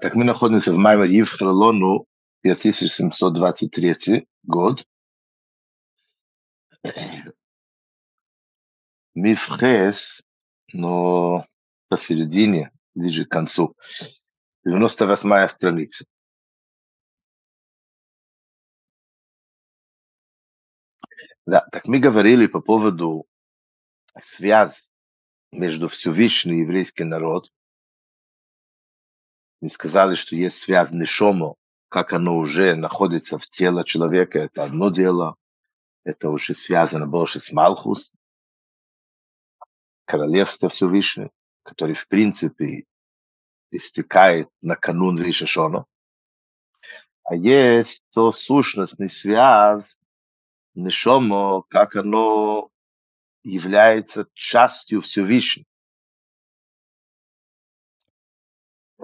Так мы находимся в Маймере в Хролону 5723 год. Мифхес, но посередине, ближе к концу. 98 страница. Да, так мы говорили по поводу связь между Всевышним и еврейский народ. Мы сказали, что есть связь Нишомо, как оно уже находится в теле человека, это одно дело, это уже связано больше с Малхус, королевство Всевышнего, который в принципе истекает на канун Ришашона. А есть то сущностный связь Нишомо, как оно является частью Всевышнего.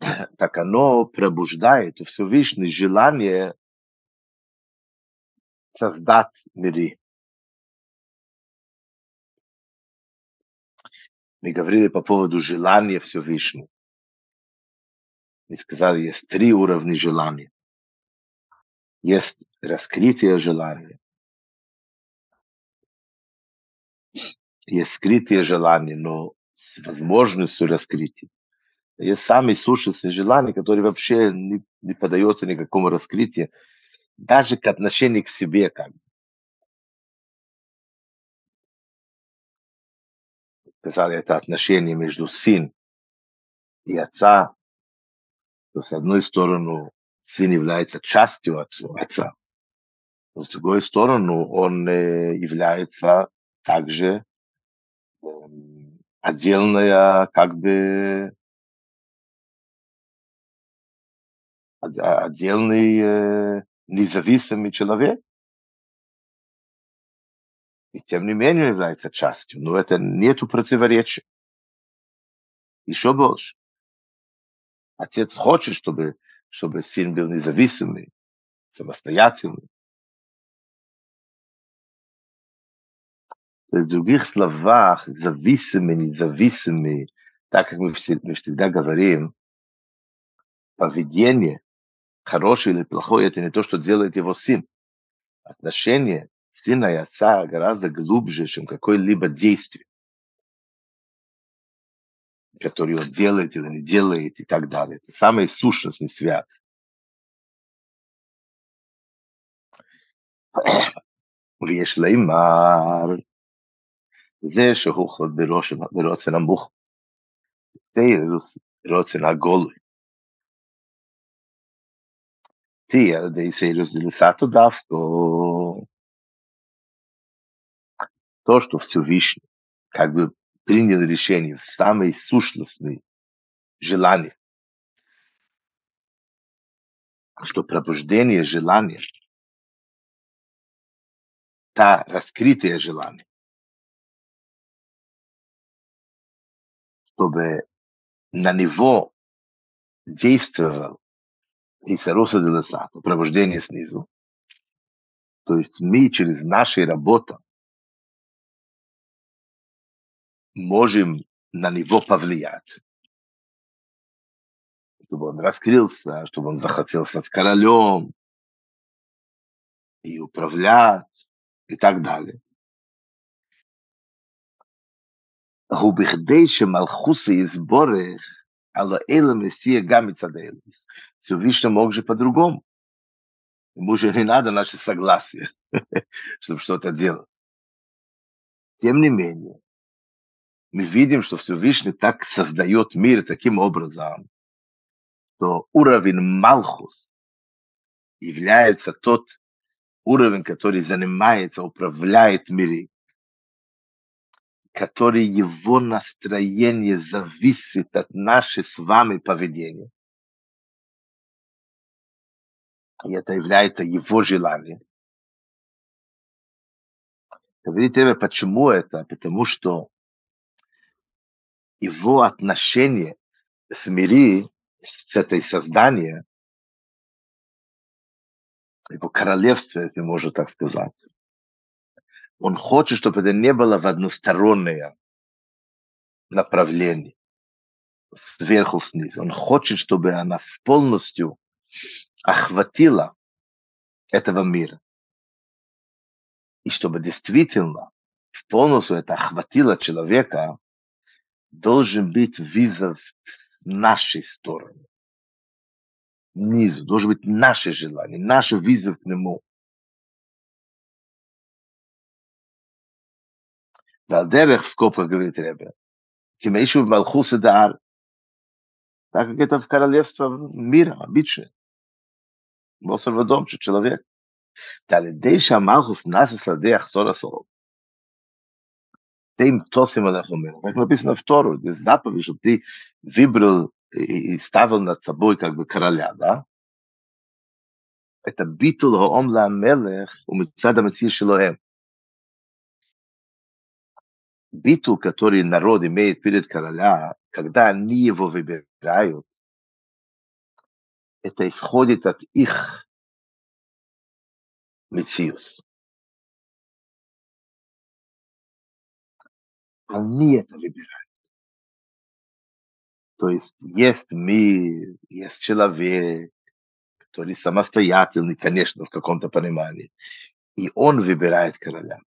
Так оно пробуждает у Всевышнего желание создать миры. Мы говорили по поводу желания Всевышнего. Мы сказали, есть три уровня желания. Есть раскрытие желания, есть скрытые желания, но с возможностью раскрытия. Есть самые сущностные желания, которые вообще не, не поддаются никакому раскрытию, даже к отношению к себе. Как. Сказали, это отношение между сын и отца. То с одной стороны, сын является частью отца, но с другой стороны, он э, является также отдельная, как бы, отдельный э, независимый человек. И тем не менее является частью. Но это нету противоречия. Еще больше. Отец хочет, чтобы, чтобы сын был независимый, самостоятельный. в других словах, зависимый, независимый, так как мы, все, мы всегда говорим, поведение, хорошее или плохое, это не то, что делает его сын. Отношение сына и отца гораздо глубже, чем какое-либо действие, которое он делает или не делает и так далее. Это самая сущностная связь. ויש לימר זה שהוא חוד ברוצן המוך, זה רוצן הגול. sí, de se разделесато, да, то, то, что Всевышний как бы принял решение в самой сущностной желании, что пробуждение желания, та раскрытое желание, чтобы на него действовал Исаруса де Лесато, пробуждение снизу. То есть мы через нашу работу можем на него повлиять. Чтобы он раскрылся, чтобы он захотел стать королем и управлять и так далее. הוא בכדי שמלכוס יסבורך Алла Элемис, Тия Гамица да Всевышний мог же по-другому. Ему же не надо наше согласие, чтобы что-то делать. Тем не менее, мы видим, что Всевышний так создает мир таким образом, что уровень Малхус является тот уровень, который занимается, управляет миром который его настроение зависит от нашей с вами поведения. И это является его желанием. Говорите, почему это? Потому что его отношение с мири, с этой созданием, его королевство, если можно так сказать, он хочет, чтобы это не было в одностороннее направление. сверху вниз. Он хочет, чтобы она полностью охватила этого мира. И чтобы действительно полностью это охватило человека, должен быть вызов нашей стороны. Низу, должен быть наше желание, наш вызов к нему. ועל דרך סקופר говорит Ребе, Тимейшу в Малхусе Дар, так как это в королевство мира, обычное. באופן ודום של человек. ועל ידי שהמלכוס נאסס לדרך סוד הסוף, tem tosim אנחנו אומרים, רק написано в Тору, זה заповедь, что ты выбрал и ставил над собой как бы короля, да? Это битул хаом ла мелех ומצד המציל שלהם. Битул, который народ имеет перед короля, когда они его выбирают, это исходит от их мициус. Они это выбирают. То есть есть мир, есть человек, который самостоятельный, конечно, в каком-то понимании. И он выбирает короля.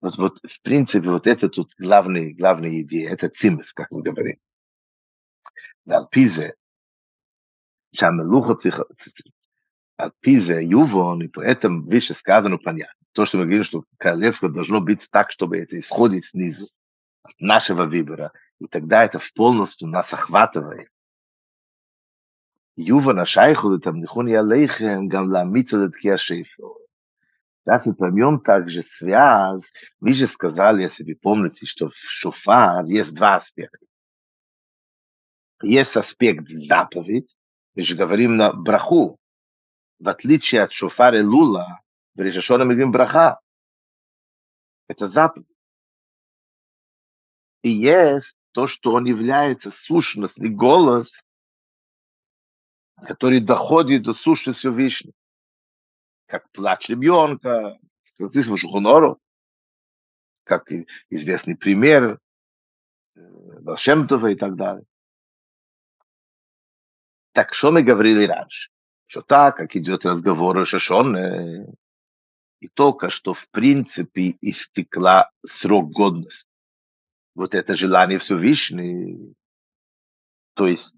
Вот, вот в принципе, вот это тут главная, главная идея, это цимис, как мы говорим. Алпизе, Шамелуха Алпизе, Ювон, и поэтому выше сказано понятно. То, что мы говорим, что королевство должно быть так, чтобы это исходит снизу, от нашего выбора. И тогда это в полностью нас охватывает. Юва на шайху, там, нихуни алейхем, гамла митсу, даткия шейфу. Das мы поймем также связь, вы же сказали, если вы помните, что в шофар есть два аспекта. Есть аспект заповедь, мы же говорим на браху, в отличие от шофара Лула, в Решашона мы говорим браха. Это заповедь. И есть то, что он является сущность и голос, который доходит до сущности Всевышнего. Как плач ребенка, как ты слышишь Хонору, как известный пример Вашемтова и так далее. Так что мы говорили раньше? Что так, как идет разговор о Шашоне, и только что в принципе истекла срок годности. Вот это желание Всевышнего, то есть,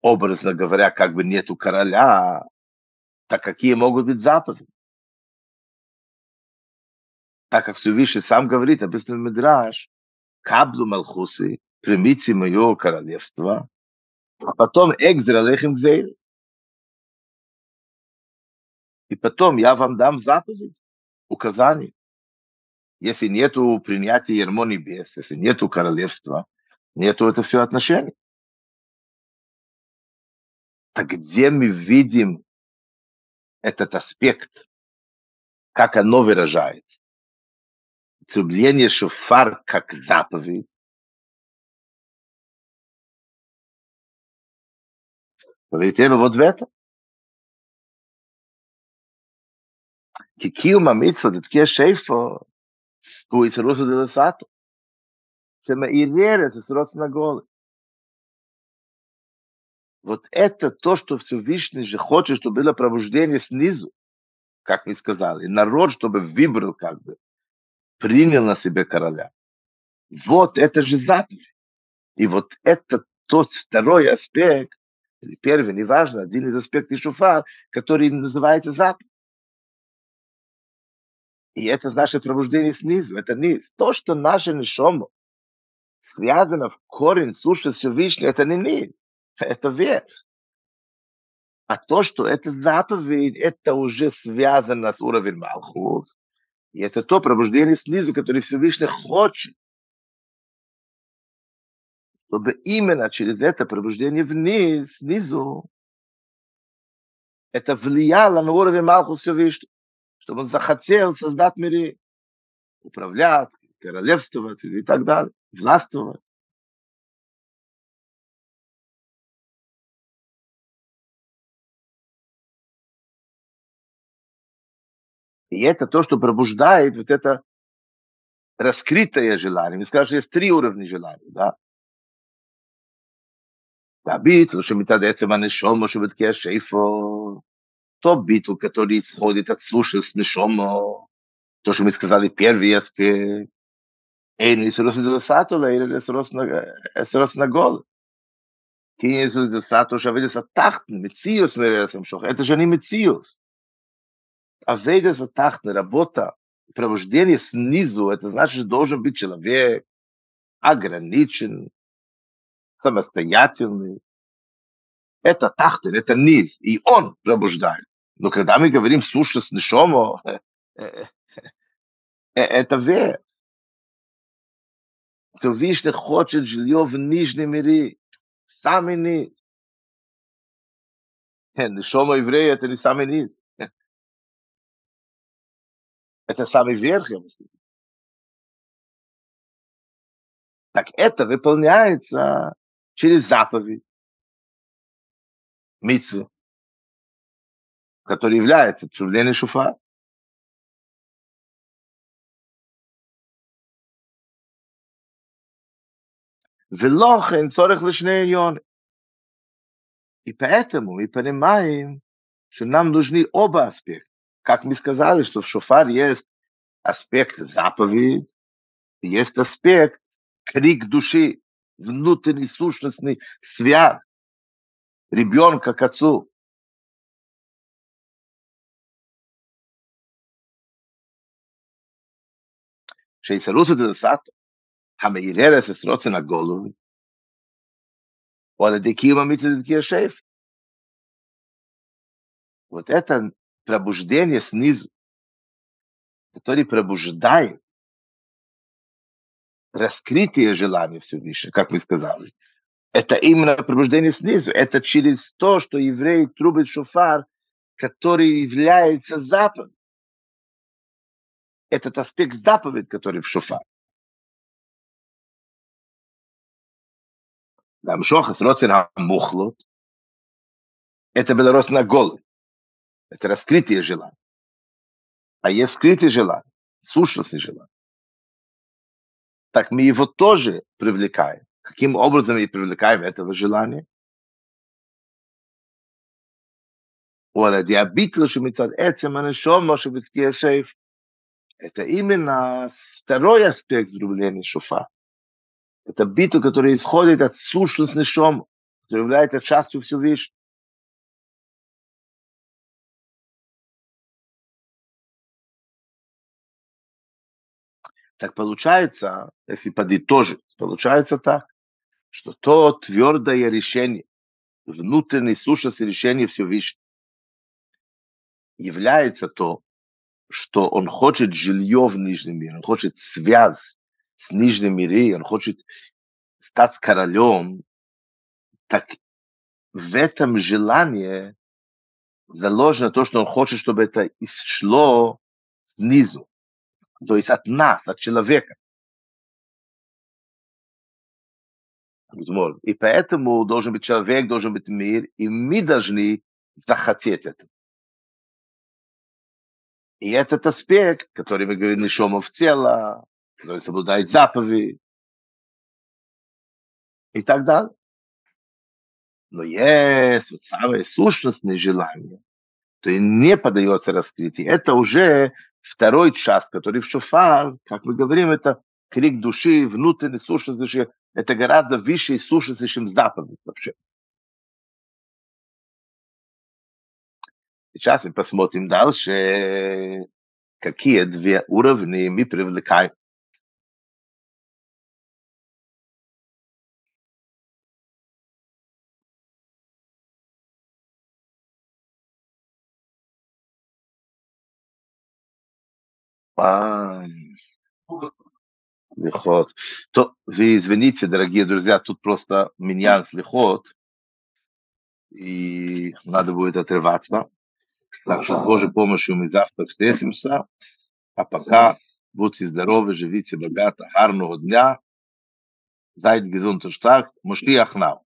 образно говоря, как бы нету короля, так какие могут быть заповеди? Так как Всевышний сам говорит, в Медраж, каблу Малхусы, примите мое королевство, а потом экзер алейхим гзейрес. И потом я вам дам заповедь, указание. Если нету принятия ермо небес, если нету королевства, нету это все отношения. Так где мы видим этот аспект, как оно выражается. Трубление шофар как заповедь, Полетели ну вот в это. Кикиу мамитсо, дитке шейфо, куисерусу делесату. Тема иререс, срос на голы. Вот это то, что Всевышний же хочет, чтобы было пробуждение снизу, как вы сказали, народ, чтобы выбрал как бы, принял на себя короля. Вот это же заповедь. И вот это тот второй аспект, или первый, неважно, один из аспектов шуфар, который называется заповедь. И это наше пробуждение снизу, это низ. То, что наше нишомо связано в корень слушать Всевышний, это не низ, это верх. А то, что это заповедь, это уже связано с уровнем Малхус. И это то пробуждение снизу, которое Всевышний хочет. Чтобы именно через это пробуждение вниз, снизу, это влияло на уровень Малхус Всевышнего чтобы он захотел создать мире, управлять, королевствовать и так далее, властвовать. И это то, что пробуждает вот это раскрытое желание. Мы скажем, есть три уровня желания, да? Тобиту, что мы Битл, Шемитадецем, Анешома, Шебетке, Шейфо. То битл, который исходит от слушания с Нешома. То, что мы сказали, первый аспект. Эйну Исрос Десату, Эйну Исрос Наголы. Кинь Исрос Десату, Шавидес Атахтн, Мециус, Мересом Шох. Это же не Мециус. Авейда за тахтна работа, пробуждение снизу, это значит, должен быть человек ограничен, самостоятельный. Это тахтер, это низ, и он пробуждает. Но когда мы говорим слушать нишомо, это ве. So wie ich ne хочет жилье в нижнем мире, сами низ. Нишомо еврея, это не самый низ. Это самый верх его Так это выполняется через заповедь митцвы, который является трубление шуфа. Велохен цорих лишней И поэтому мы понимаем, что нам нужны оба аспекта Как мы сказали, что в шофар есть аспект заповедь, есть аспект крик души, внутренний сущностный связь ребенка к отцу. שיסרוסו דלסאטו, המעיררס אס רוצן הגולו, או על ידי קיום המצווה דקי השאף. Вот это пробуждение снизу, который пробуждает раскрытие желания Всевышнего, как вы сказали. Это именно пробуждение снизу. Это через то, что евреи трубят шофар, который является заповедью. Этот аспект заповедь, который в шофар. Нам шохас роцин мухлот. Это было рос на голову. Это раскрытые желания. А есть скрытые желания, сущностные желания. Так мы его тоже привлекаем. Каким образом мы привлекаем этого желания? Oder die Erbittlösche mit der Ätzem, meine Schoma, schon mit dir schäf. Это именно второй аспект рубления шуфа. Это битва, которая исходит от сущности шом, которая является частью всю вещь. Так получается, если подытожить, получается так, что то твердое решение, внутренней сущности решения Всевышнего, является то, что он хочет жилье в Нижнем мире, он хочет связь с Нижним миром, он хочет стать королем, так в этом желании заложено то, что он хочет, чтобы это исшло снизу, то есть от нас, от человека. И поэтому должен быть человек, должен быть мир, и мы должны захотеть это. И этот аспект, который мы говорим, нишома в тело, который соблюдает заповедь, и так далее. Но есть вот самое сущностное желание, то и не подается раскрытие. Это уже второй час, который в шофар, как мы говорим, это крик души, внутренний души. Это гораздо выше сущности, чем заповедь вообще. Сейчас мы посмотрим дальше, какие две уровни мы привлекаем. А, лихот. То, вы извините, дорогие друзья, тут просто миньян с лихот, и надо будет отрываться. Так что, Божьей помощью мы завтра встретимся. А пока будьте здоровы, живите богато, гарного дня. Seid gesund und stark. Moschiach now.